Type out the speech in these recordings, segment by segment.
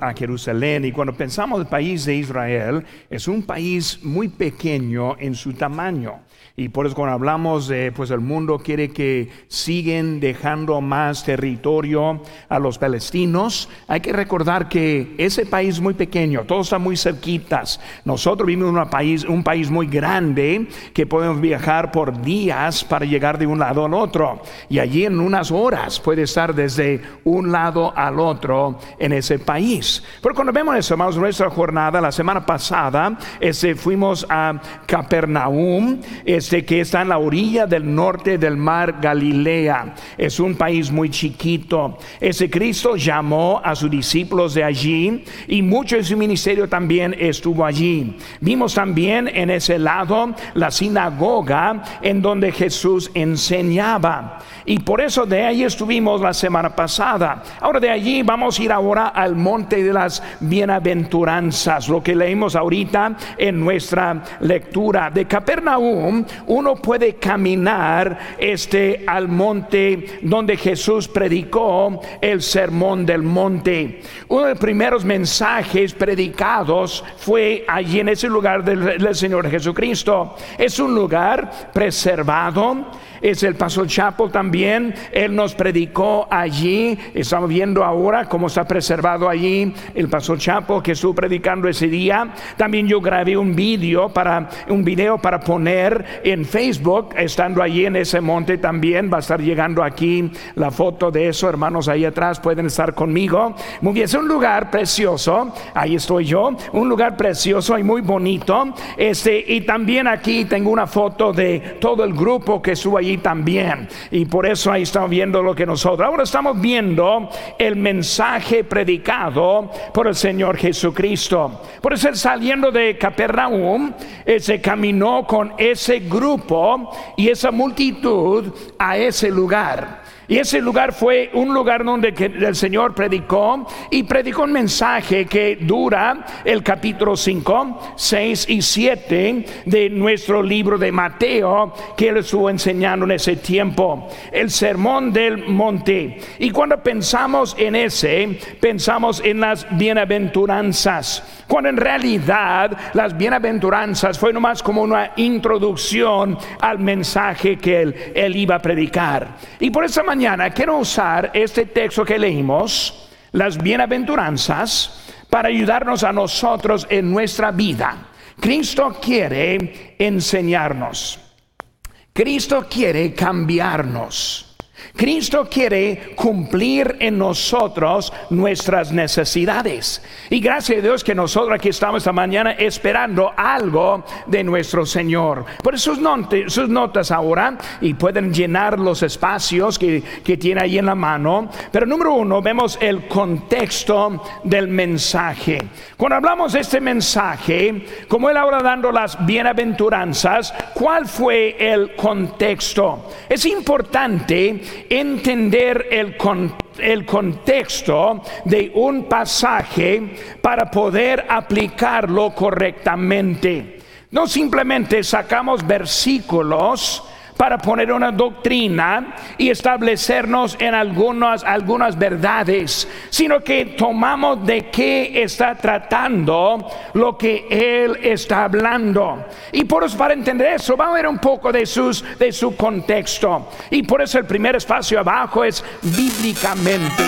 a Jerusalén y cuando pensamos el país de Israel es un país muy pequeño en su tamaño. Y por eso cuando hablamos de, pues el mundo quiere que siguen dejando más territorio a los palestinos, hay que recordar que ese país es muy pequeño, todos están muy cerquitas. Nosotros vivimos en un país, un país muy grande que podemos viajar por días para llegar de un lado al otro. Y allí en unas horas puede estar desde un lado al otro en ese país. Pero cuando vemos eso, hermanos, nuestra jornada, la semana pasada, este, fuimos a Capernaum, este, que está en la orilla del norte del mar Galilea. Es un país muy chiquito. Ese Cristo llamó a sus discípulos de allí y mucho de su ministerio también estuvo allí. Vimos también en ese lado la sinagoga en donde Jesús enseñaba. Y por eso de ahí estuvimos la semana pasada. Ahora de allí vamos a ir ahora al monte de las bienaventuranzas, lo que leímos ahorita en nuestra lectura de Capernaum uno puede caminar este al monte donde Jesús predicó el sermón del monte. Uno de los primeros mensajes predicados fue allí en ese lugar del, del Señor Jesucristo. Es un lugar preservado es el Paso Chapo también. Él nos predicó allí. Estamos viendo ahora cómo está preservado allí el Paso Chapo que estuvo predicando ese día. También yo grabé un video para un video para poner en Facebook, estando allí en ese monte también. Va a estar llegando aquí la foto de eso, hermanos, ahí atrás pueden estar conmigo. Muy bien, es un lugar precioso. Ahí estoy yo, un lugar precioso y muy bonito. Este y también aquí tengo una foto de todo el grupo que estuvo allí también. Y por eso ahí estamos viendo lo que nosotros. Ahora estamos viendo el mensaje predicado por el Señor Jesucristo. Por eso saliendo de Capernaum, él se caminó con ese grupo y esa multitud a ese lugar. Y ese lugar fue un lugar donde el Señor predicó y predicó un mensaje que dura el capítulo 5, 6 y 7 de nuestro libro de Mateo que él estuvo enseñando en ese tiempo, el sermón del monte. Y cuando pensamos en ese, pensamos en las bienaventuranzas cuando en realidad las bienaventuranzas fue nomás como una introducción al mensaje que él, él iba a predicar. Y por esa quiero usar este texto que leímos, las bienaventuranzas, para ayudarnos a nosotros en nuestra vida. Cristo quiere enseñarnos. Cristo quiere cambiarnos. Cristo quiere cumplir en nosotros nuestras necesidades. Y gracias a Dios que nosotros aquí estamos esta mañana esperando algo de nuestro Señor. Por sus, notas, sus notas ahora y pueden llenar los espacios que, que tiene ahí en la mano. Pero número uno, vemos el contexto del mensaje. Cuando hablamos de este mensaje, como él ahora dando las bienaventuranzas, ¿cuál fue el contexto? Es importante entender el, el contexto de un pasaje para poder aplicarlo correctamente. No simplemente sacamos versículos para poner una doctrina y establecernos en algunas, algunas verdades, sino que tomamos de qué está tratando lo que Él está hablando. Y por eso, para entender eso, vamos a ver un poco de, sus, de su contexto. Y por eso el primer espacio abajo es bíblicamente.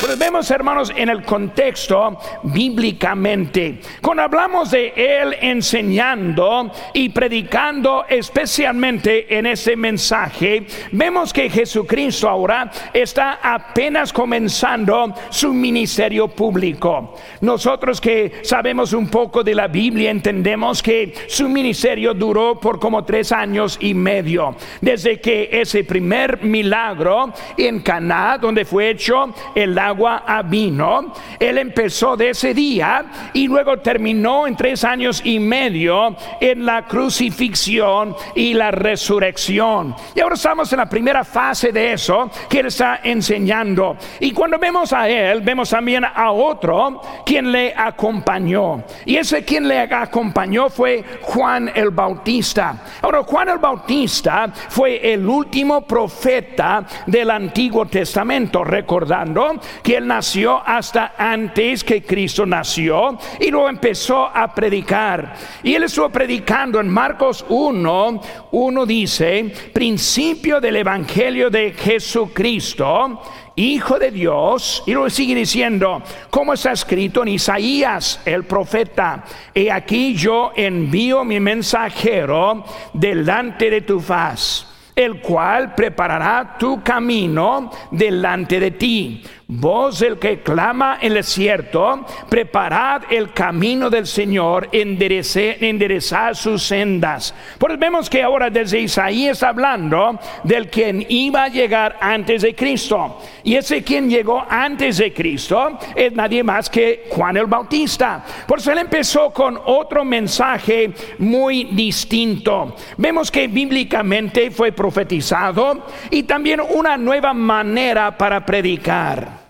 Pues vemos, hermanos, en el contexto bíblicamente. Cuando hablamos de Él enseñando y predicando especialmente en ese mensaje, vemos que Jesucristo ahora está apenas comenzando su ministerio público. Nosotros que sabemos un poco de la Biblia entendemos que su ministerio duró por como tres años y medio, desde que ese primer milagro en Caná, donde fue hecho el agua a vino, él empezó de ese día y luego terminó en tres años y medio en la crucifixión y la resurrección. Y ahora estamos en la primera fase de eso que Él está enseñando. Y cuando vemos a Él, vemos también a otro quien le acompañó. Y ese quien le acompañó fue Juan el Bautista. Ahora, Juan el Bautista fue el último profeta del Antiguo Testamento, recordando que él nació hasta antes que Cristo nació y luego empezó a predicar. Y él estuvo predicando en Marcos 1, 1 dice, principio del Evangelio de Jesucristo Hijo de Dios, y luego sigue diciendo, como está escrito en Isaías, el profeta, y aquí yo envío mi mensajero delante de tu faz, el cual preparará tu camino delante de ti. Voz el que clama en el desierto, preparad el camino del Señor, enderezad sus sendas. Pues vemos que ahora desde Isaías hablando del quien iba a llegar antes de Cristo. Y ese quien llegó antes de Cristo es nadie más que Juan el Bautista. Por eso él empezó con otro mensaje muy distinto. Vemos que bíblicamente fue profetizado y también una nueva manera para predicar.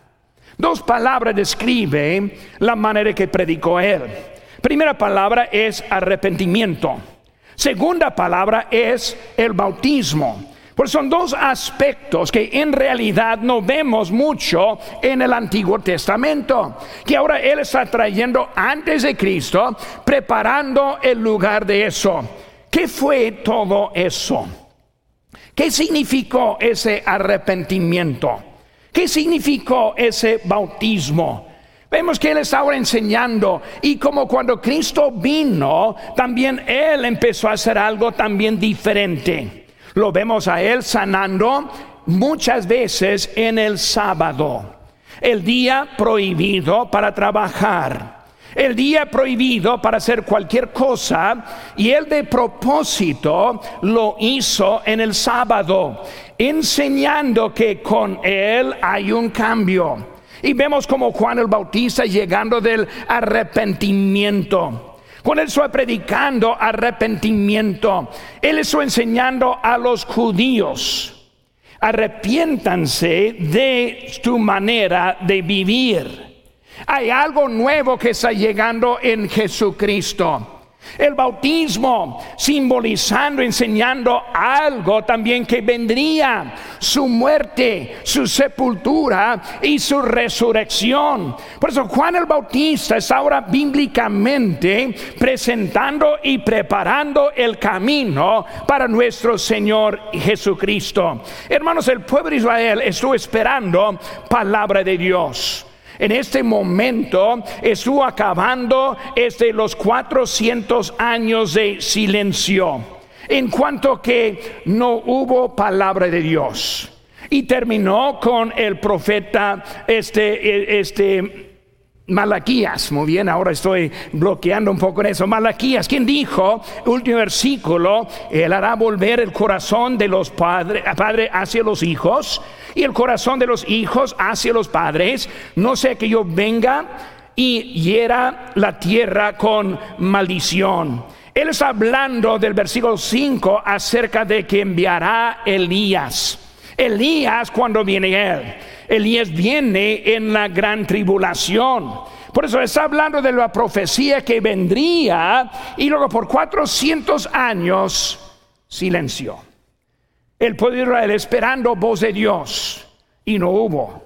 Dos palabras describen la manera que predicó él. Primera palabra es arrepentimiento. Segunda palabra es el bautismo. Pues son dos aspectos que en realidad no vemos mucho en el Antiguo Testamento, que ahora Él está trayendo antes de Cristo, preparando el lugar de eso. ¿Qué fue todo eso? ¿Qué significó ese arrepentimiento? ¿Qué significó ese bautismo? Vemos que Él estaba enseñando y como cuando Cristo vino, también Él empezó a hacer algo también diferente. Lo vemos a Él sanando muchas veces en el sábado, el día prohibido para trabajar el día prohibido para hacer cualquier cosa y él de propósito lo hizo en el sábado, enseñando que con él hay un cambio. Y vemos como Juan el Bautista llegando del arrepentimiento. Cuando él está predicando arrepentimiento, él está enseñando a los judíos arrepiéntanse de tu manera de vivir. Hay algo nuevo que está llegando en Jesucristo. El bautismo simbolizando, enseñando algo también que vendría, su muerte, su sepultura y su resurrección. Por eso Juan el Bautista está ahora bíblicamente presentando y preparando el camino para nuestro Señor Jesucristo. Hermanos, el pueblo de Israel estuvo esperando palabra de Dios. En este momento estuvo acabando este, los 400 años de silencio, en cuanto que no hubo palabra de Dios. Y terminó con el profeta este, este Malaquías, muy bien, ahora estoy bloqueando un poco en eso. Malaquías, quien dijo, último versículo, Él hará volver el corazón de los padres padre hacia los hijos y el corazón de los hijos hacia los padres, no sea que yo venga y hiera la tierra con maldición. Él está hablando del versículo 5 acerca de que enviará Elías. Elías cuando viene él. Elías viene en la gran tribulación. Por eso está hablando de la profecía que vendría y luego por 400 años silencio. El pueblo de Israel esperando voz de Dios y no hubo.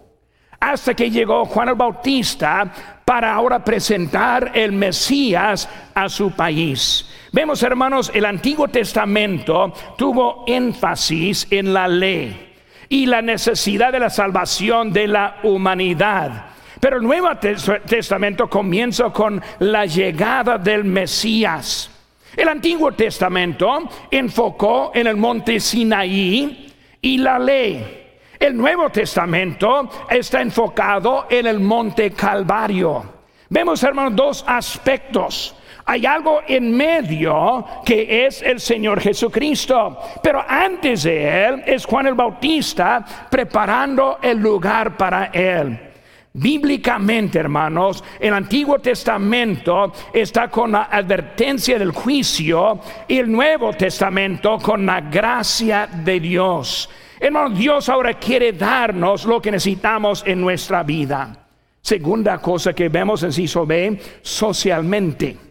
Hasta que llegó Juan el Bautista para ahora presentar el Mesías a su país. Vemos hermanos, el Antiguo Testamento tuvo énfasis en la ley y la necesidad de la salvación de la humanidad. Pero el Nuevo Testamento comienza con la llegada del Mesías. El Antiguo Testamento enfocó en el monte Sinaí y la ley. El Nuevo Testamento está enfocado en el monte Calvario. Vemos, hermanos, dos aspectos hay algo en medio que es el Señor Jesucristo. Pero antes de Él es Juan el Bautista preparando el lugar para Él. Bíblicamente, hermanos, el Antiguo Testamento está con la advertencia del juicio y el Nuevo Testamento con la gracia de Dios. Hermano, Dios ahora quiere darnos lo que necesitamos en nuestra vida. Segunda cosa que vemos en Ciso B, socialmente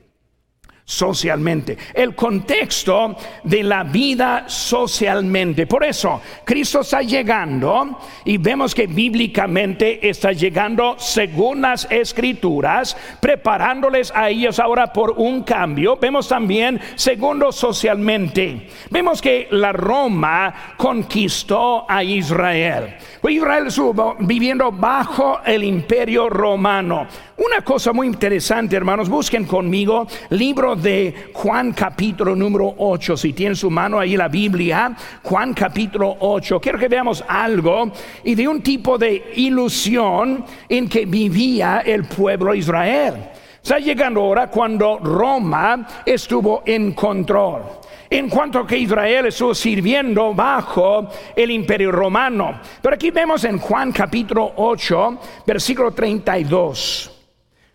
socialmente. El contexto de la vida socialmente. Por eso, Cristo está llegando y vemos que bíblicamente está llegando según las escrituras, preparándoles a ellos ahora por un cambio. Vemos también segundo socialmente. Vemos que la Roma conquistó a Israel. Israel estuvo viviendo bajo el imperio romano. Una cosa muy interesante, hermanos, busquen conmigo libro de Juan capítulo número 8. Si tienen su mano ahí la Biblia, Juan capítulo 8. Quiero que veamos algo y de un tipo de ilusión en que vivía el pueblo Israel. Está llegando ahora cuando Roma estuvo en control en cuanto que Israel estuvo sirviendo bajo el imperio romano. Pero aquí vemos en Juan capítulo 8, versículo 32.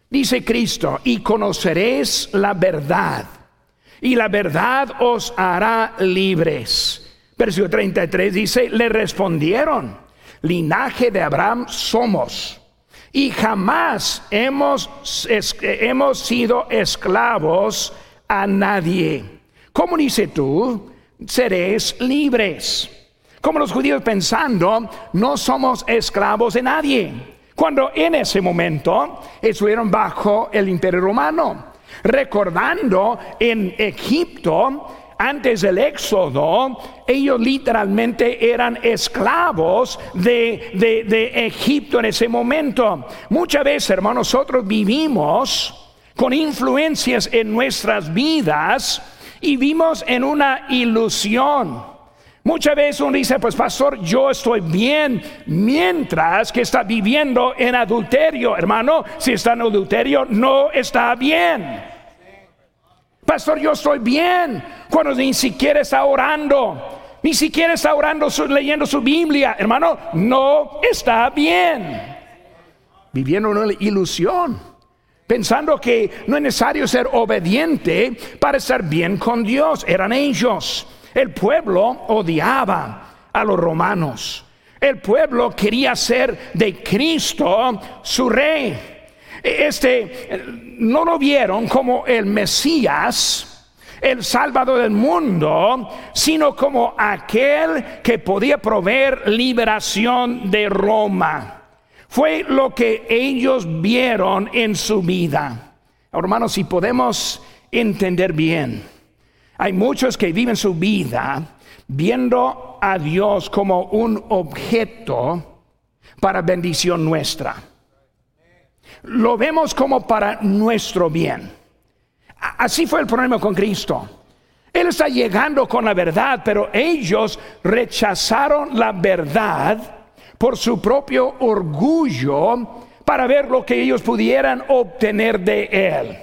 Dice Cristo, y conoceréis la verdad, y la verdad os hará libres. Versículo 33 dice, le respondieron, linaje de Abraham somos, y jamás hemos, hemos sido esclavos a nadie. ¿Cómo dice tú? Seréis libres. Como los judíos pensando, no somos esclavos de nadie cuando en ese momento estuvieron bajo el imperio romano. Recordando en Egipto, antes del éxodo, ellos literalmente eran esclavos de, de, Egipto en ese momento. Muchas veces, hermanos, nosotros vivimos con influencias en nuestras vidas y vivimos en una ilusión Muchas veces uno dice, pues pastor, yo estoy bien mientras que está viviendo en adulterio. Hermano, si está en adulterio, no está bien. Pastor, yo estoy bien cuando ni siquiera está orando. Ni siquiera está orando, leyendo su Biblia. Hermano, no está bien. Viviendo una ilusión. Pensando que no es necesario ser obediente para estar bien con Dios. Eran ellos. El pueblo odiaba a los romanos. El pueblo quería ser de Cristo su rey. Este no lo vieron como el Mesías, el Salvador del mundo, sino como aquel que podía proveer liberación de Roma. Fue lo que ellos vieron en su vida. Hermanos, si podemos entender bien, hay muchos que viven su vida viendo a Dios como un objeto para bendición nuestra. Lo vemos como para nuestro bien. Así fue el problema con Cristo. Él está llegando con la verdad, pero ellos rechazaron la verdad por su propio orgullo para ver lo que ellos pudieran obtener de Él.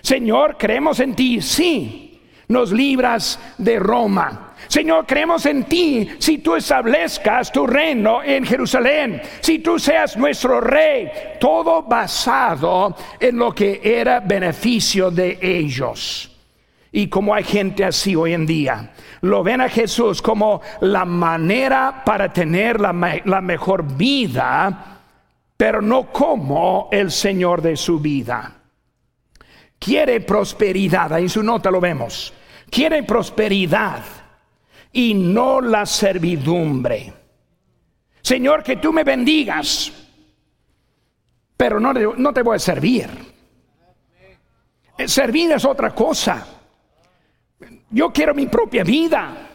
Señor, creemos en ti, sí, nos libras de Roma. Señor, creemos en ti si tú establezcas tu reino en Jerusalén, si tú seas nuestro rey, todo basado en lo que era beneficio de ellos. Y como hay gente así hoy en día, lo ven a Jesús como la manera para tener la, mejor vida, pero no como el Señor de su vida. Quiere prosperidad, ahí en su nota lo vemos quiere prosperidad y no la servidumbre. Señor, que tú me bendigas, pero no, no te voy a servir. Servir es otra cosa. Yo quiero mi propia vida.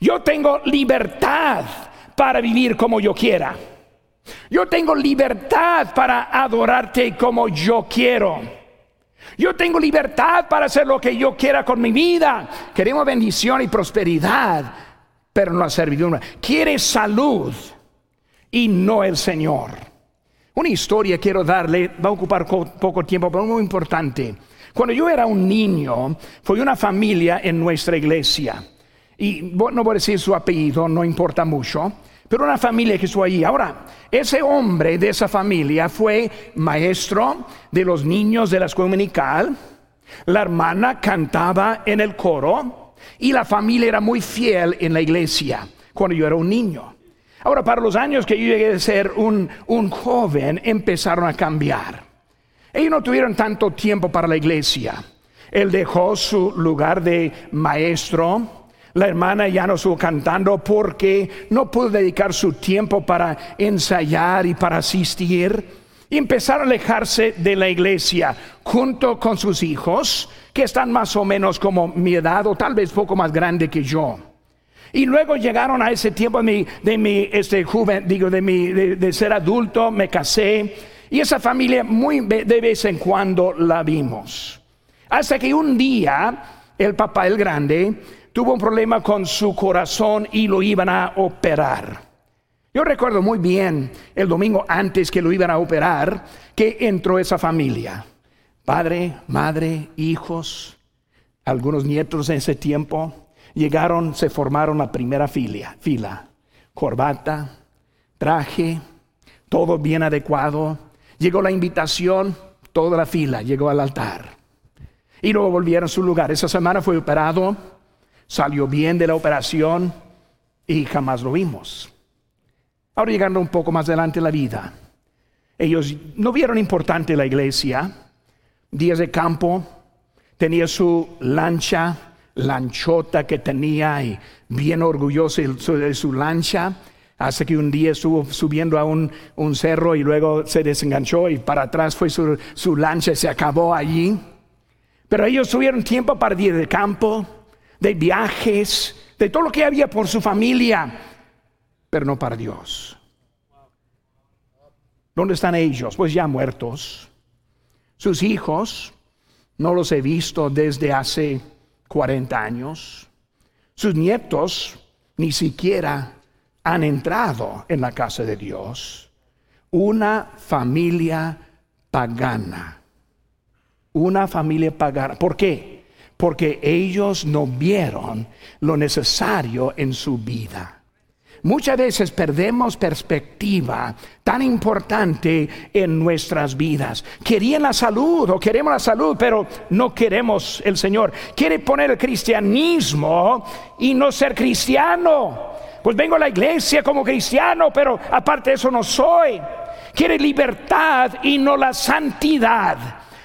Yo tengo libertad para vivir como yo quiera. Yo tengo libertad para adorarte como yo quiero. Yo tengo libertad para hacer lo que yo quiera con mi vida. Queremos bendición y prosperidad, pero no la servidumbre. Quiere salud y no el Señor. Una historia quiero darle, va a ocupar poco tiempo, pero muy importante. Cuando yo era un niño, fue una familia en nuestra iglesia. Y no voy a decir su apellido, no importa mucho pero una familia que estuvo allí. Ahora, ese hombre de esa familia fue maestro de los niños de la escuela dominical. La hermana cantaba en el coro y la familia era muy fiel en la iglesia cuando yo era un niño. Ahora, para los años que yo llegué a ser un, un joven, empezaron a cambiar. Ellos no tuvieron tanto tiempo para la iglesia. Él dejó su lugar de maestro. La hermana ya no estuvo cantando porque no pudo dedicar su tiempo para ensayar y para asistir. Y empezar a alejarse de la iglesia junto con sus hijos, que están más o menos como mi edad o tal vez poco más grande que yo. Y luego llegaron a ese tiempo de mi, de mi este, joven, digo, de, mi, de, ser adulto, me casé. Y esa familia muy de vez en cuando la vimos. Hasta que un día el papá, el grande, tuvo un problema con su corazón y lo iban a operar. Yo recuerdo muy bien el domingo antes que lo iban a operar, que entró esa familia. Padre, madre, hijos, algunos nietos en ese tiempo. Llegaron, se formaron la primera fila, fila. Corbata, traje, todo bien adecuado. Llegó la invitación, toda la fila llegó al altar. Y luego volvieron a su lugar. Esa semana fue operado, salió bien de la operación y jamás lo vimos. Ahora llegando un poco más adelante en la vida, ellos no vieron importante la iglesia, días de campo, tenía su lancha, lanchota que tenía y bien orgulloso de su lancha, hasta que un día estuvo subiendo a un, cerro y luego se desenganchó y para atrás fue su, su lancha se acabó allí. Pero ellos tuvieron tiempo para días de campo, de viajes, de todo lo que había por su familia pero no para Dios. ¿Dónde están ellos? Pues ya muertos. Sus hijos, no los he visto desde hace 40 años. Sus nietos ni siquiera han entrado en la casa de Dios. Una familia pagana. Una familia pagana. ¿Por qué? Porque ellos no vieron lo necesario en su vida. Muchas veces perdemos perspectiva tan importante en nuestras vidas. Querían la salud o queremos la salud, pero no queremos el Señor. Quiere poner el cristianismo y no ser cristiano. Pues vengo a la iglesia como cristiano, pero aparte de eso no soy. Quiere libertad y no la santidad.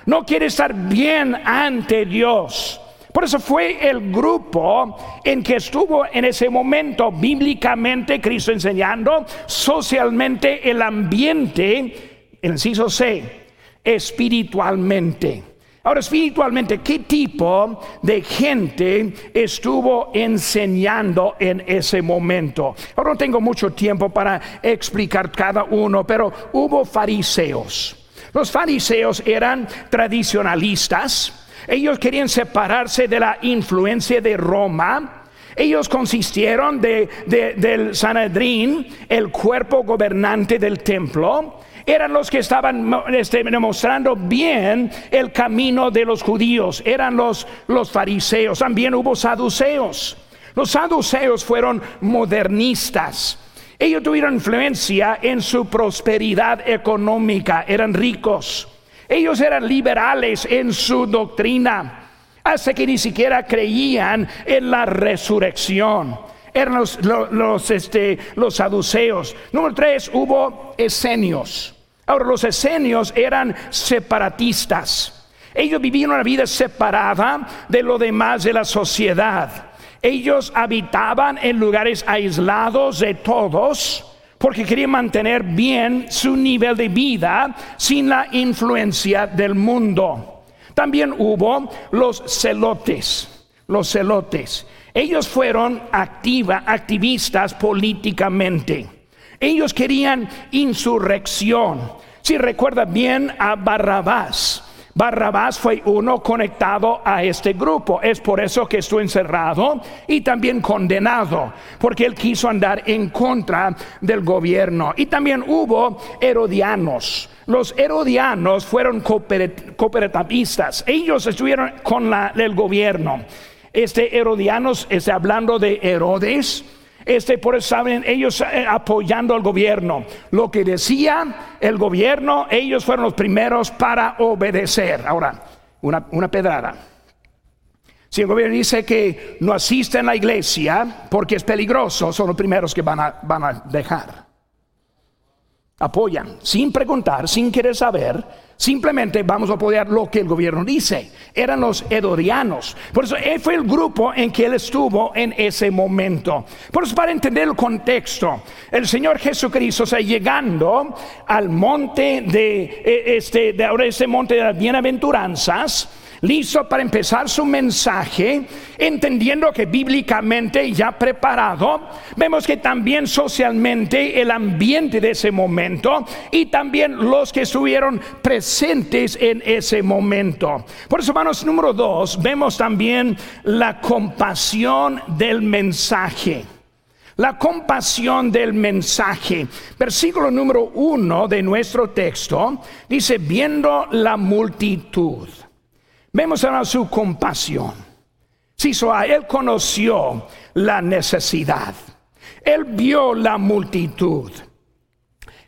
No quiere estar bien ante Dios. Por eso fue el grupo en que estuvo en ese momento bíblicamente Cristo enseñando, socialmente el ambiente, el inciso C, espiritualmente. Ahora, espiritualmente, ¿qué tipo de gente estuvo enseñando en ese momento? Ahora no tengo mucho tiempo para explicar cada uno, pero hubo fariseos. Los fariseos eran tradicionalistas ellos querían separarse de la influencia de Roma. Ellos consistieron de, del Sanedrín, el cuerpo gobernante del templo. Eran los que estaban este, demostrando bien el camino de los judíos. Eran los, los fariseos. También hubo saduceos. Los saduceos fueron modernistas. Ellos tuvieron influencia en su prosperidad económica. Eran ricos. Ellos eran liberales en su doctrina, hasta que ni siquiera creían en la resurrección. Eran los, los, este, los saduceos. Número tres, hubo esenios. Ahora, los esenios eran separatistas. Ellos vivían una vida separada de lo demás de la sociedad. Ellos habitaban en lugares aislados de todos porque quería mantener bien su nivel de vida sin la influencia del mundo. También hubo los celotes, los celotes. Ellos fueron activa, activistas políticamente. Ellos querían insurrección. Si recuerda bien a Barrabás, Barrabás fue uno conectado a este grupo. Es por eso que estuvo encerrado y también condenado, porque él quiso andar en contra del gobierno. Y también hubo herodianos. Los herodianos fueron cooperativistas. Ellos estuvieron con la, el gobierno. Este herodianos, está hablando de Herodes, este, por eso saben, ellos eh, apoyando al gobierno. Lo que decía el gobierno, ellos fueron los primeros para obedecer. Ahora, una, una pedrada. Si el gobierno dice que no asisten a la iglesia porque es peligroso, son los primeros que van a, van a dejar. Apoyan, sin preguntar, sin querer saber, simplemente vamos a apoyar lo que el gobierno dice. Eran los edorianos. Por eso él fue el grupo en que él estuvo en ese momento. Por eso para entender el contexto, el Señor Jesucristo, o sea, llegando al monte de e, este, de ahora ese monte de las bienaventuranzas, listo para empezar su mensaje, entendiendo que bíblicamente ya preparado, vemos que también socialmente el ambiente de ese momento y también los que estuvieron presentes en ese momento. Por eso, hermanos, número dos, vemos también la compasión del mensaje. La compasión del mensaje. Versículo número uno de nuestro texto dice, viendo la multitud. Vemos ahora su compasión. Si a él conoció la necesidad. Él vio la multitud.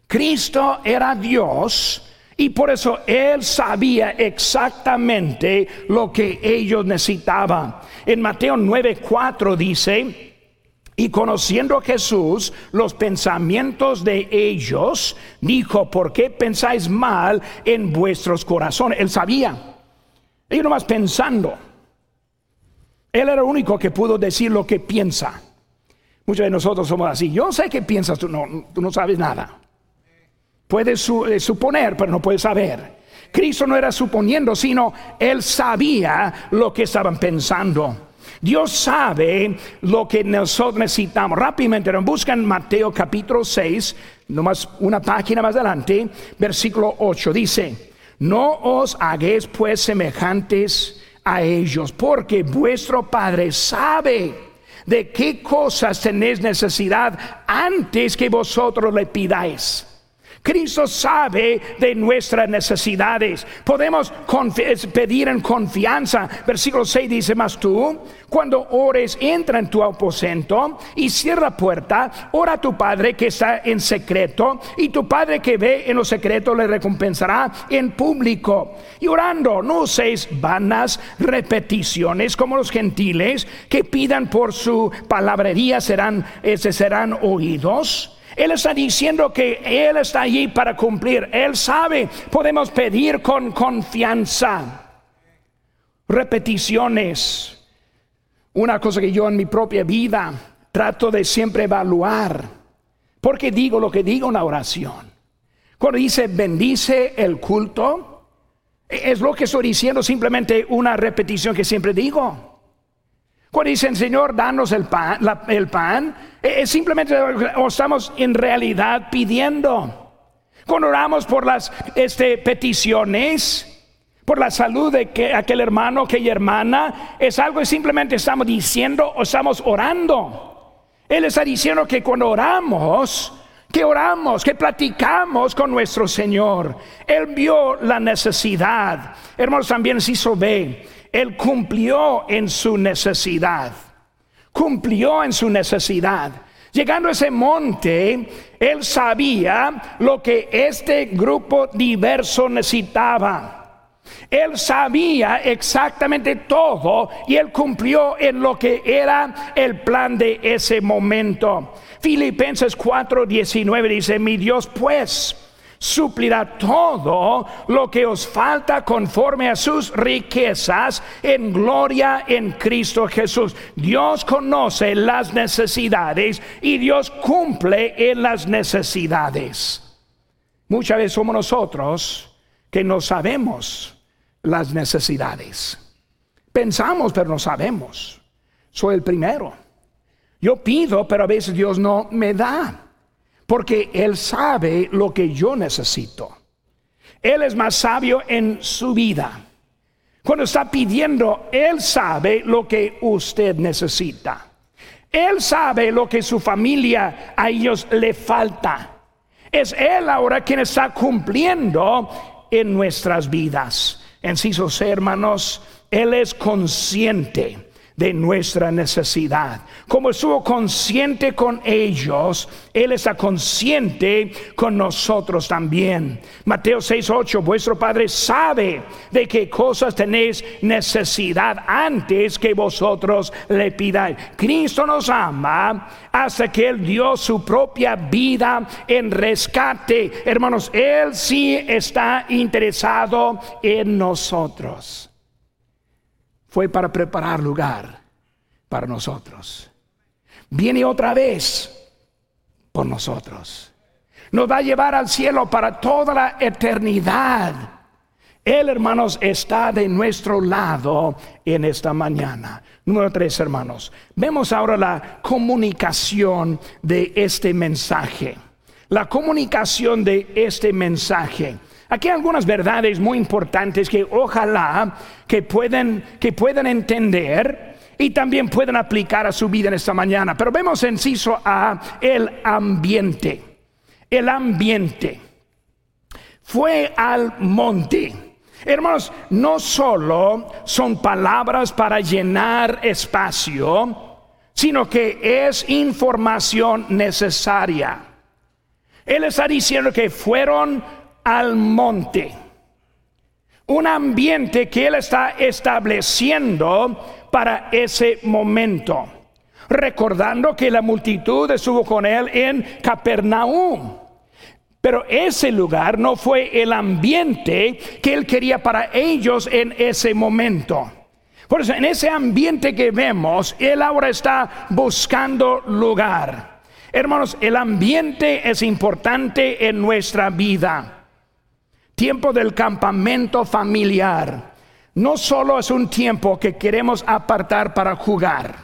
Cristo era Dios y por eso él sabía exactamente lo que ellos necesitaban. En Mateo 9:4 dice, y conociendo a Jesús los pensamientos de ellos, dijo, ¿por qué pensáis mal en vuestros corazones? Él sabía. Ellos nomás pensando. Él era el único que pudo decir lo que piensa. Muchos de nosotros somos así. Yo sé que piensas, tú no, tú no sabes nada. Puedes eh, suponer, pero no puedes saber. Cristo no era suponiendo, sino él sabía lo que estaban pensando. Dios sabe lo que nosotros necesitamos. Rápidamente, buscan Mateo capítulo 6, nomás una página más adelante, versículo 8. Dice, no os hagáis pues semejantes a ellos, porque vuestro Padre sabe de qué cosas tenéis necesidad antes que vosotros le pidáis. Cristo sabe de nuestras necesidades. Podemos pedir en confianza. Versículo 6 dice más tú, cuando ores, entra en tu aposento y cierra puerta, ora a tu Padre que está en secreto y tu Padre que ve en lo secreto le recompensará en público. Y orando, no uséis vanas repeticiones como los gentiles que pidan por su palabrería serán, ese serán oídos. Él está diciendo que Él está allí para cumplir. Él sabe, podemos pedir con confianza. Repeticiones. Una cosa que yo en mi propia vida trato de siempre evaluar. Porque digo lo que digo en la oración. Cuando dice bendice el culto, es lo que estoy diciendo simplemente una repetición que siempre digo. Cuando dicen, Señor, danos el pan, el pan es simplemente estamos en realidad pidiendo. Cuando oramos por las este, peticiones, por la salud de que, aquel hermano, aquella hermana, es algo que simplemente estamos diciendo o estamos orando. Él está diciendo que cuando oramos, que oramos, que platicamos con nuestro Señor. Él vio la necesidad. Hermanos, también se hizo ve él cumplió en su necesidad. Cumplió en su necesidad. Llegando a ese monte, él sabía lo que este grupo diverso necesitaba. Él sabía exactamente todo y él cumplió en lo que era el plan de ese momento. Filipenses 4:19 dice, mi Dios pues suplirá todo lo que os falta conforme a sus riquezas en gloria en Cristo Jesús. Dios conoce las necesidades y Dios cumple en las necesidades. Muchas veces somos nosotros que no sabemos las necesidades. Pensamos, pero no sabemos. Soy el primero. Yo pido, pero a veces Dios no me da porque Él sabe lo que yo necesito. Él es más sabio en su vida. Cuando está pidiendo, Él sabe lo que usted necesita. Él sabe lo que su familia a ellos le falta. Es Él ahora quien está cumpliendo en nuestras vidas. En sus hermanos, Él es consciente de nuestra necesidad. Como estuvo consciente con ellos, Él está consciente con nosotros también. Mateo 6:8, vuestro Padre sabe de qué cosas tenéis necesidad antes que vosotros le pidáis. Cristo nos ama hasta que Él dio su propia vida en rescate. Hermanos, Él sí está interesado en nosotros fue para preparar lugar para nosotros. Viene otra vez por nosotros. Nos va a llevar al cielo para toda la eternidad. Él, hermanos, está de nuestro lado en esta mañana. Número tres, hermanos. Vemos ahora la comunicación de este mensaje. La comunicación de este mensaje. Aquí hay algunas verdades muy importantes que ojalá que puedan, que entender y también puedan aplicar a su vida en esta mañana. Pero vemos en inciso A el ambiente. El ambiente. Fue al monte. Hermanos, no solo son palabras para llenar espacio, sino que es información necesaria. Él está diciendo que fueron al monte. Un ambiente que Él está estableciendo para ese momento. Recordando que la multitud estuvo con Él en Capernaum. Pero ese lugar no fue el ambiente que Él quería para ellos en ese momento. Por eso, en ese ambiente que vemos, Él ahora está buscando lugar. Hermanos, el ambiente es importante en nuestra vida tiempo del campamento familiar no solo es un tiempo que queremos apartar para jugar.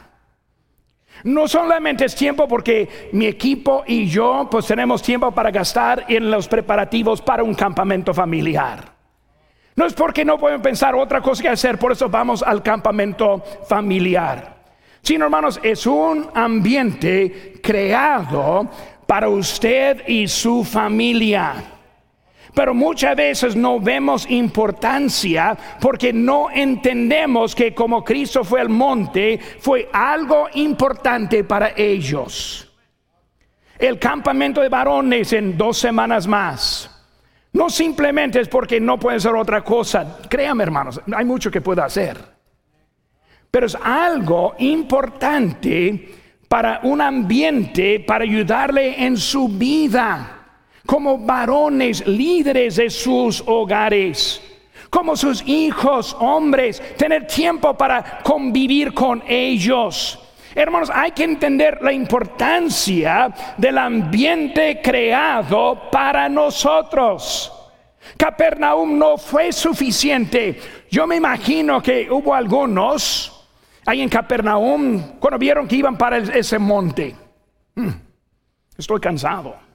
No solamente es tiempo porque mi equipo y yo pues tenemos tiempo para gastar en los preparativos para un campamento familiar. No es porque no pueden pensar otra cosa que hacer, por eso vamos al campamento familiar. Sino hermanos, es un ambiente creado para usted y su familia. Pero muchas veces no vemos importancia porque no entendemos que como Cristo fue al monte, fue algo importante para ellos. El campamento de varones en dos semanas más. No simplemente es porque no puede ser otra cosa. Créame hermanos, hay mucho que pueda hacer. Pero es algo importante para un ambiente, para ayudarle en su vida como varones líderes de sus hogares, como sus hijos, hombres, tener tiempo para convivir con ellos. Hermanos, hay que entender la importancia del ambiente creado para nosotros. Capernaum no fue suficiente. Yo me imagino que hubo algunos ahí en Capernaum cuando vieron que iban para ese monte. Hmm, estoy cansado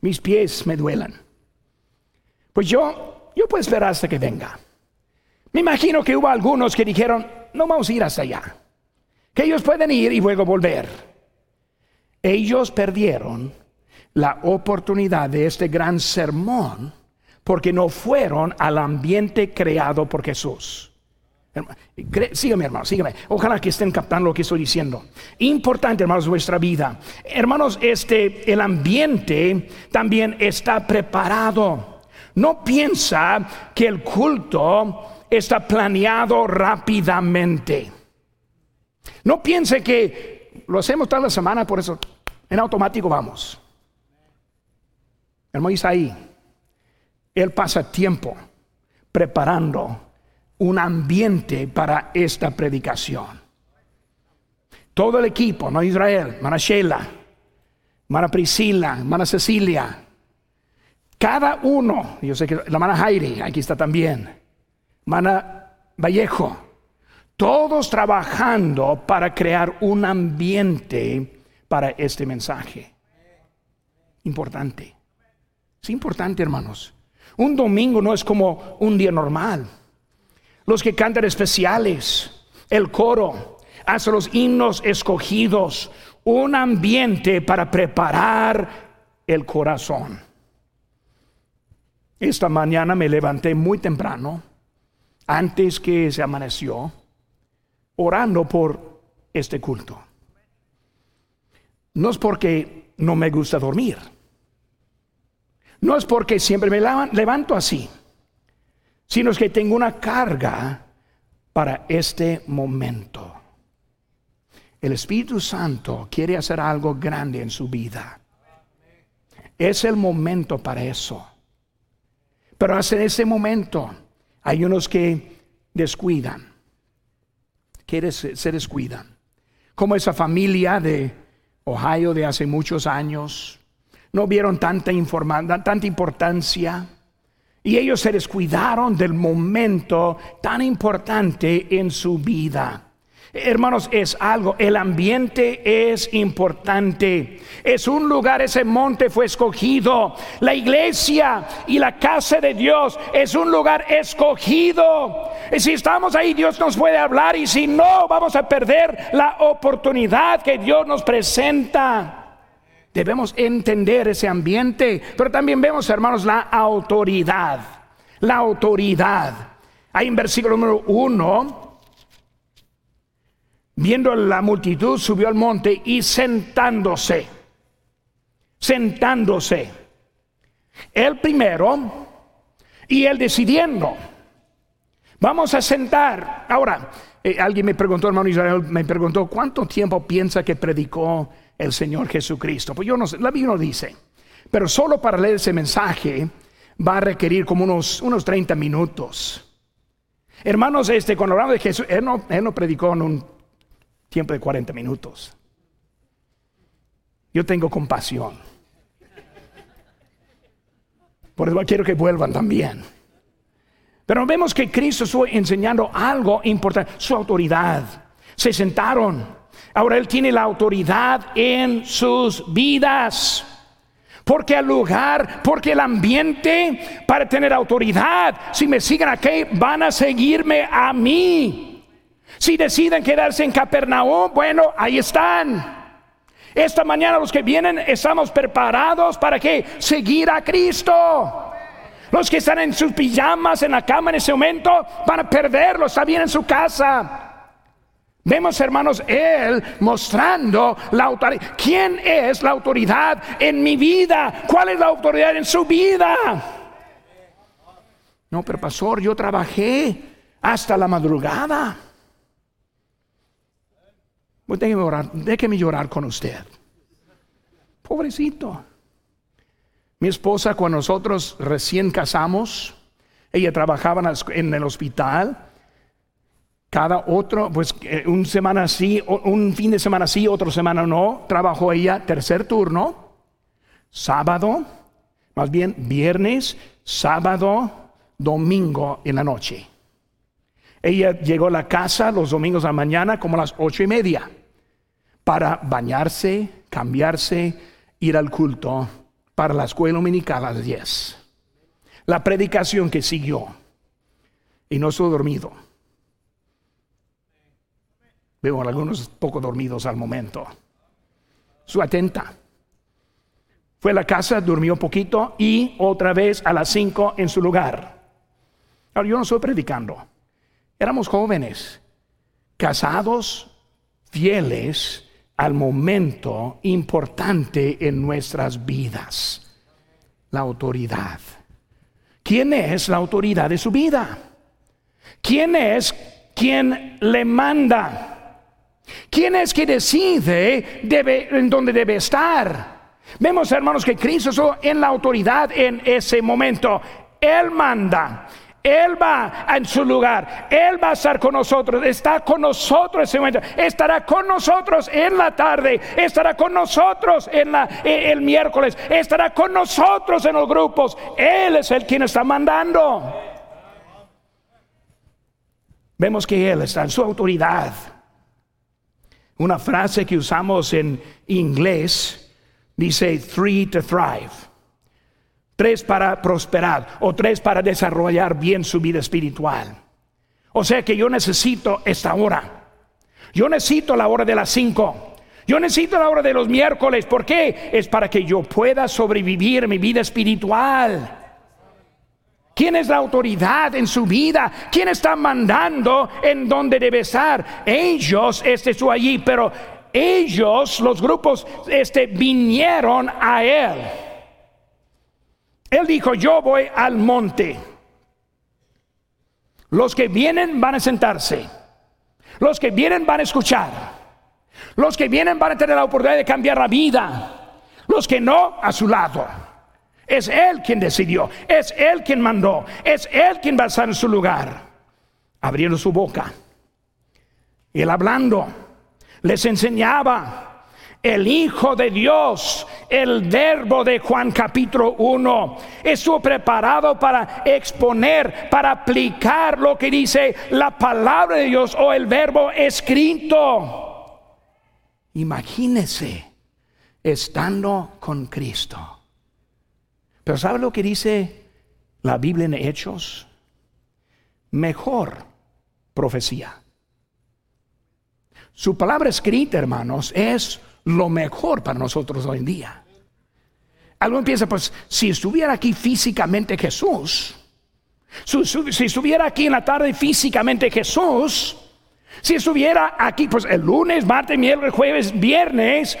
mis pies me duelan. Pues yo, yo puedo esperar hasta que venga. Me imagino que hubo algunos que dijeron, no vamos a ir hasta allá. Que ellos pueden ir y luego volver. Ellos perdieron la oportunidad de este gran sermón porque no fueron al ambiente creado por Jesús. Sígueme, hermano, sígueme. Ojalá que estén captando lo que estoy diciendo. Importante, hermanos, nuestra vida. Hermanos, este, el ambiente también está preparado. No piensa que el culto está planeado rápidamente. No piense que lo hacemos toda la semana, por eso en automático vamos. Hermano Isaí, él pasa tiempo preparando un ambiente para esta predicación. Todo el equipo, no Israel, hermana Sheila, hermana Priscila, hermana Cecilia, cada uno, yo sé que la hermana Jairi, aquí está también, hermana Vallejo, todos trabajando para crear un ambiente para este mensaje. Importante. Es importante, hermanos. Un domingo no es como un día normal los que cantan especiales, el coro, hasta los himnos escogidos, un ambiente para preparar el corazón. Esta mañana me levanté muy temprano, antes que se amaneció. orando por este culto. No es porque no me gusta dormir. No es porque siempre me levanto así, sino es que tengo una carga para este momento. El Espíritu Santo quiere hacer algo grande en su vida. Es el momento para eso. Pero hasta ese momento hay unos que descuidan, que se descuidan. Como esa familia de Ohio de hace muchos años, no vieron tanta, tanta importancia y ellos se descuidaron del momento tan importante en su vida. Hermanos, es algo, el ambiente es importante. Es un lugar, ese monte fue escogido. La iglesia y la casa de Dios es un lugar escogido. Y si estamos ahí, Dios nos puede hablar y si no, vamos a perder la oportunidad que Dios nos presenta. Debemos entender ese ambiente, pero también vemos, hermanos, la autoridad. La autoridad. Hay en versículo número uno, viendo la multitud, subió al monte y sentándose, sentándose, el primero y él decidiendo, vamos a sentar. Ahora, eh, alguien me preguntó, hermano Israel, me preguntó, ¿cuánto tiempo piensa que predicó el Señor Jesucristo? Pues yo no sé, la Biblia no dice, pero solo para leer ese mensaje va a requerir como unos, unos 30 minutos. Hermanos, este, cuando hablamos de Jesús, él no, él no predicó en un tiempo de 40 minutos. Yo tengo compasión. Por eso quiero que vuelvan también. Pero vemos que Cristo estuvo enseñando algo importante, su autoridad. Se sentaron. Ahora Él tiene la autoridad en sus vidas. Porque el lugar, porque el ambiente para tener autoridad, si me siguen aquí, van a seguirme a mí. Si deciden quedarse en Capernaum, bueno, ahí están. Esta mañana los que vienen estamos preparados para que seguir a Cristo. Los que están en sus pijamas en la cama en ese momento van a perderlo, está bien en su casa. Vemos, hermanos, Él mostrando la autoridad. ¿Quién es la autoridad en mi vida? ¿Cuál es la autoridad en su vida? No, pero pastor, yo trabajé hasta la madrugada. Pues déjeme orar, déjeme llorar con usted. Pobrecito. Mi esposa, cuando nosotros recién casamos, ella trabajaba en el hospital. Cada otro, pues eh, un semana sí, un fin de semana sí, otra semana no. Trabajó ella tercer turno, sábado, más bien viernes, sábado, domingo en la noche. Ella llegó a la casa los domingos a la mañana como las ocho y media para bañarse, cambiarse, ir al culto para la escuela dominical a las diez. La predicación que siguió. Y no estoy dormido. Veo algunos poco dormidos al momento. Su atenta. Fue a la casa, durmió poquito y otra vez a las cinco en su lugar. Ahora yo no estoy predicando. Éramos jóvenes, casados, fieles al momento importante en nuestras vidas. La autoridad. ¿Quién es la autoridad de su vida? ¿Quién es quien le manda? ¿Quién es que decide debe, en dónde debe estar? Vemos, hermanos, que Cristo en la autoridad en ese momento. Él manda. Él va en su lugar, Él va a estar con nosotros, está con nosotros en ese momento, estará con nosotros en la tarde, estará con nosotros en la, eh, el miércoles, estará con nosotros en los grupos. Él es el quien está mandando. Vemos que Él está en su autoridad. Una frase que usamos en inglés dice, three to thrive tres para prosperar o tres para desarrollar bien su vida espiritual. O sea que yo necesito esta hora. Yo necesito la hora de las cinco. Yo necesito la hora de los miércoles. ¿Por qué? Es para que yo pueda sobrevivir mi vida espiritual. ¿Quién es la autoridad en su vida? ¿Quién está mandando en donde debe estar? Ellos, este su allí, pero ellos, los grupos, este, vinieron a él. Él dijo, yo voy al monte. Los que vienen van a sentarse. Los que vienen van a escuchar. Los que vienen van a tener la oportunidad de cambiar la vida. Los que no, a su lado. Es Él quien decidió. Es Él quien mandó. Es Él quien va a estar en su lugar. Abriendo su boca. Él hablando. Les enseñaba el Hijo de Dios, el verbo de Juan capítulo 1, estuvo preparado para exponer, para aplicar lo que dice la palabra de Dios o el verbo escrito. Imagínese estando con Cristo. Pero ¿sabe lo que dice la Biblia en Hechos? Mejor profecía. Su palabra escrita, hermanos, es lo mejor para nosotros hoy en día. Alguien piensa, pues si estuviera aquí físicamente Jesús, si estuviera aquí en la tarde físicamente Jesús, si estuviera aquí pues el lunes, martes, miércoles, jueves, viernes,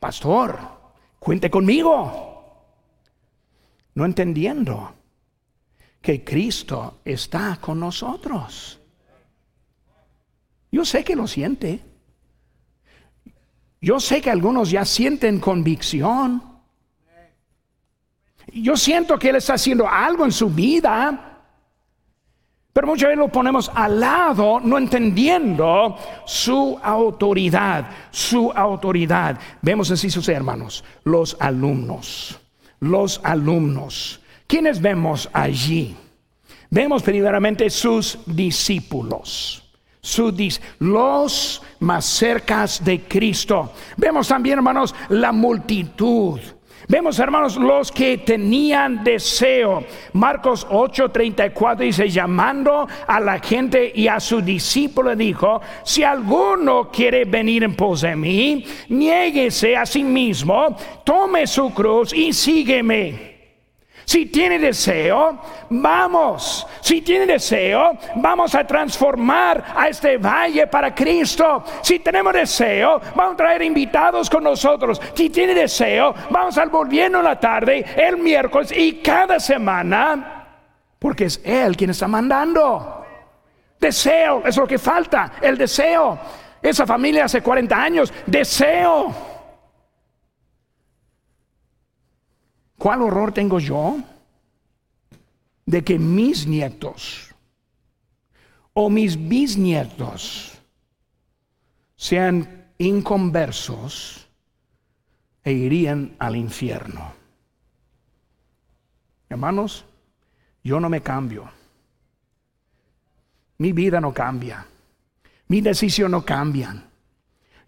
pastor, cuente conmigo. No entendiendo que Cristo está con nosotros. Yo sé que lo siente. Yo sé que algunos ya sienten convicción. Yo siento que Él está haciendo algo en su vida. Pero muchas veces lo ponemos al lado, no entendiendo su autoridad, su autoridad. Vemos así sus hermanos, los alumnos, los alumnos. ¿Quiénes vemos allí? Vemos primeramente sus discípulos los más cercas de Cristo. Vemos también, hermanos, la multitud. Vemos, hermanos, los que tenían deseo. Marcos 8:34 dice, llamando a la gente y a su discípulo dijo, si alguno quiere venir en pos de mí, niéguese a sí mismo, tome su cruz y sígueme. Si tiene deseo, vamos. Si tiene deseo, vamos a transformar a este valle para Cristo. Si tenemos deseo, vamos a traer invitados con nosotros. Si tiene deseo, vamos al volviendo la tarde, el miércoles y cada semana, porque es Él quien está mandando. Deseo, es lo que falta, el deseo. Esa familia hace 40 años, deseo. ¿Cuál horror tengo yo? De que mis nietos o mis bisnietos sean inconversos e irían al infierno. Hermanos, yo no me cambio. Mi vida no cambia. Mi decisión no cambia.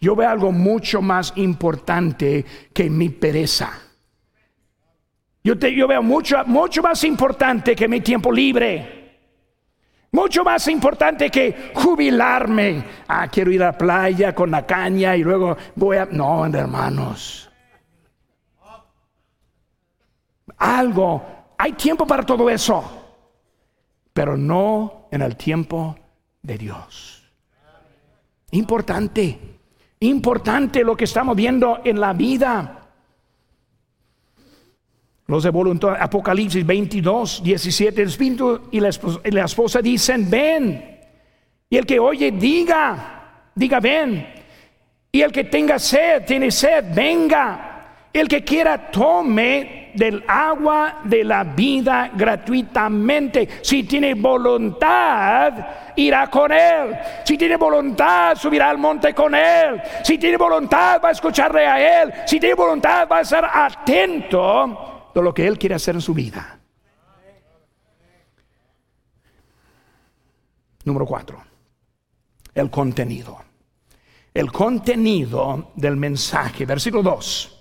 Yo veo algo mucho más importante que mi pereza. Yo, veo mucho, mucho más importante que mi tiempo libre. Mucho más importante que jubilarme. Ah, quiero ir a la playa con la caña y luego voy a... No, hermanos. Algo. Hay tiempo para todo eso. Pero no en el tiempo de Dios. Importante. Importante lo que estamos viendo en la vida. Los de voluntad, Apocalipsis 22, 17, el Espíritu y la, esposa, dicen, ven. Y el que oye, diga, diga, ven. Y el que tenga sed, tiene sed, venga. El que quiera, tome del agua de la vida gratuitamente. Si tiene voluntad, irá con él. Si tiene voluntad, subirá al monte con él. Si tiene voluntad, va a escucharle a él. Si tiene voluntad, va a estar atento lo que Él quiere hacer en su vida. Número cuatro, el contenido. El contenido del mensaje, versículo 2.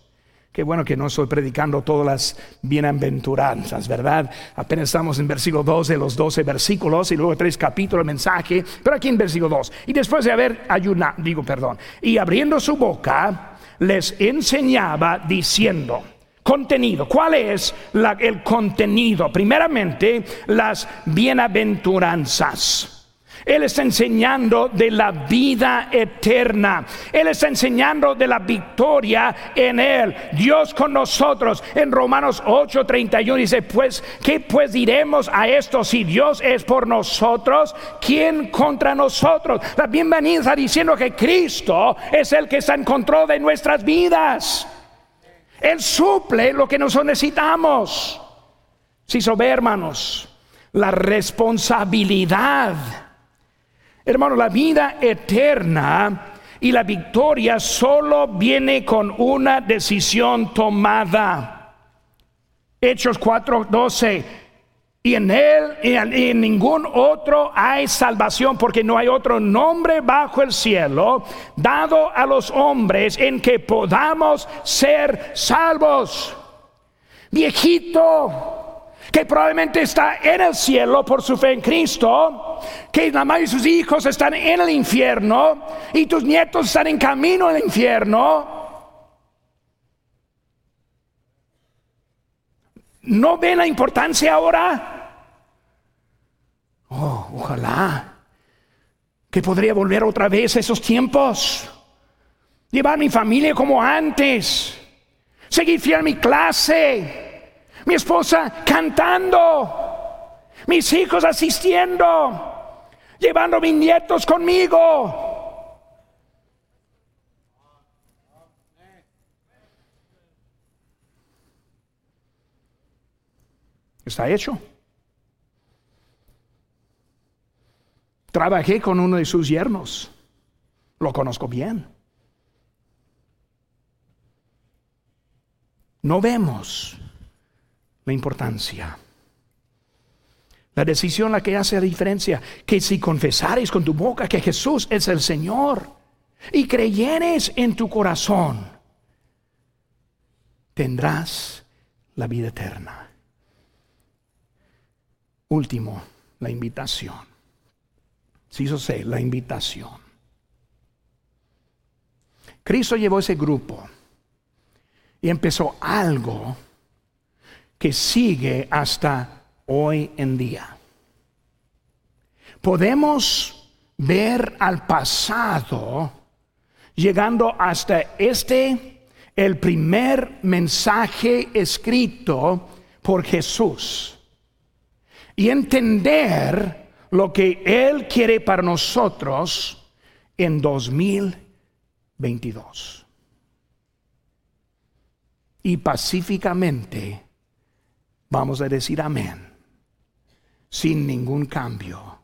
Qué bueno que no estoy predicando todas las bienaventuranzas, ¿verdad? Apenas estamos en versículo 2 de los 12 versículos y luego tres capítulos del mensaje, pero aquí en versículo 2. Y después de haber ayunado, digo perdón, y abriendo su boca, les enseñaba diciendo, Contenido. ¿Cuál es el contenido? Primeramente, las bienaventuranzas. Él está enseñando de la vida eterna. Él está enseñando de la victoria en Él. Dios con nosotros. En Romanos 8:31 dice, pues, ¿qué pues diremos a esto? Si Dios es por nosotros, ¿quién contra nosotros? La bienvenida diciendo que Cristo es el que está en control de nuestras vidas. Él suple lo que nosotros necesitamos. Si so hermanos, la responsabilidad Hermano, la vida eterna y la victoria solo viene con una decisión tomada. Hechos 4:12. Y en él y en, ningún otro hay salvación, porque no hay otro nombre bajo el cielo dado a los hombres en que podamos ser salvos. Viejito, que probablemente está en el cielo por su fe en Cristo, que la mayoría de sus hijos están en el infierno y tus nietos están en camino al infierno. ¿No ven la importancia ahora? Oh, ojalá que podría volver otra vez a esos tiempos. Llevar mi familia como antes. Seguir fiel a mi clase mi esposa cantando, mis hijos asistiendo, llevando mis nietos conmigo. Está hecho. Trabajé con uno de sus yernos. Lo conozco bien. No vemos la importancia. La decisión la que hace la diferencia, que si confesares con tu boca que Jesús es el Señor y creyeres en tu corazón, tendrás la vida eterna. Último, la invitación. Si eso sé, la invitación. Cristo llevó ese grupo y empezó algo que sigue hasta hoy en día. Podemos ver al pasado llegando hasta este, el primer mensaje escrito por Jesús, y entender lo que Él quiere para nosotros en 2022. Y pacíficamente vamos a decir amén sin ningún cambio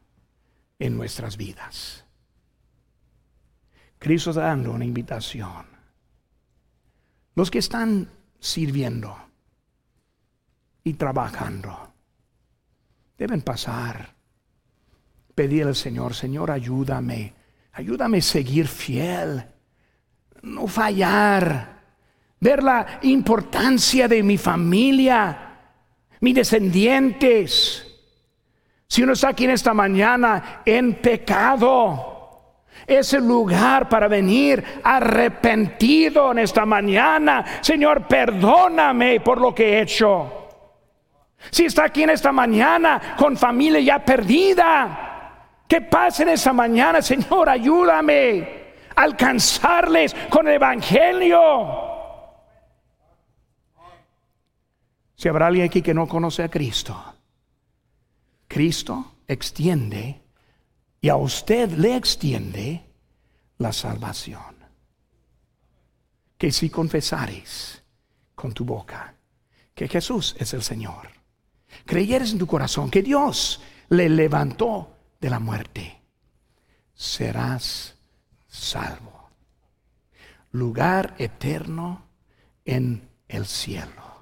en nuestras vidas. Cristo está dando una invitación. Los que están sirviendo y trabajando deben pasar, pedir al Señor, Señor, ayúdame, ayúdame a seguir fiel, no fallar, ver la importancia de mi familia mis descendientes. Si uno está aquí en esta mañana en pecado, es el lugar para venir arrepentido en esta mañana. Señor, perdóname por lo que he hecho. Si está aquí en esta mañana con familia ya perdida, que pase en esta mañana, Señor, ayúdame a alcanzarles con el Evangelio. Si habrá alguien aquí que no conoce a Cristo, Cristo extiende y a usted le extiende la salvación. Que si confesares con tu boca que Jesús es el Señor, creyeres en tu corazón que Dios le levantó de la muerte, serás salvo. Lugar eterno en el cielo.